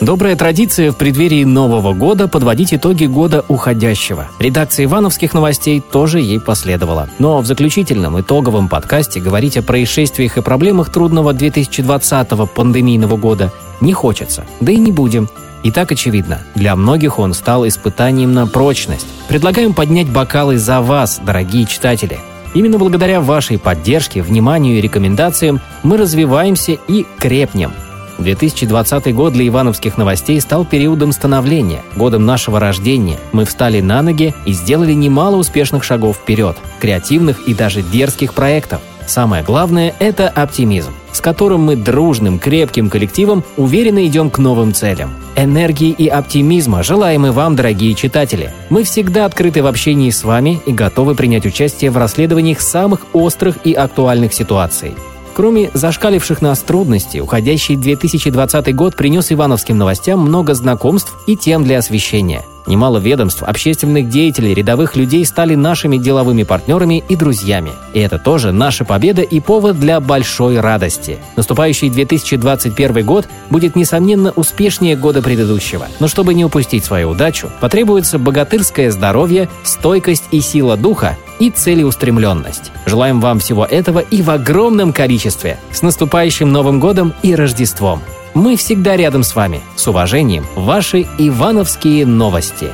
Добрая традиция в преддверии Нового года подводить итоги года уходящего. Редакция Ивановских новостей тоже ей последовала. Но в заключительном итоговом подкасте говорить о происшествиях и проблемах трудного 2020 пандемийного года не хочется. Да и не будем. И так очевидно, для многих он стал испытанием на прочность. Предлагаем поднять бокалы за вас, дорогие читатели. Именно благодаря вашей поддержке, вниманию и рекомендациям мы развиваемся и крепнем – 2020 год для ивановских новостей стал периодом становления, годом нашего рождения. Мы встали на ноги и сделали немало успешных шагов вперед, креативных и даже дерзких проектов. Самое главное – это оптимизм, с которым мы дружным, крепким коллективом уверенно идем к новым целям. Энергии и оптимизма желаем и вам, дорогие читатели. Мы всегда открыты в общении с вами и готовы принять участие в расследованиях самых острых и актуальных ситуаций. Кроме зашкаливших нас трудностей, уходящий 2020 год принес ивановским новостям много знакомств и тем для освещения. Немало ведомств, общественных деятелей, рядовых людей стали нашими деловыми партнерами и друзьями. И это тоже наша победа и повод для большой радости. Наступающий 2021 год будет, несомненно, успешнее года предыдущего. Но чтобы не упустить свою удачу, потребуется богатырское здоровье, стойкость и сила духа, и целеустремленность. Желаем вам всего этого и в огромном количестве. С наступающим Новым годом и Рождеством! Мы всегда рядом с вами. С уважением, ваши Ивановские новости.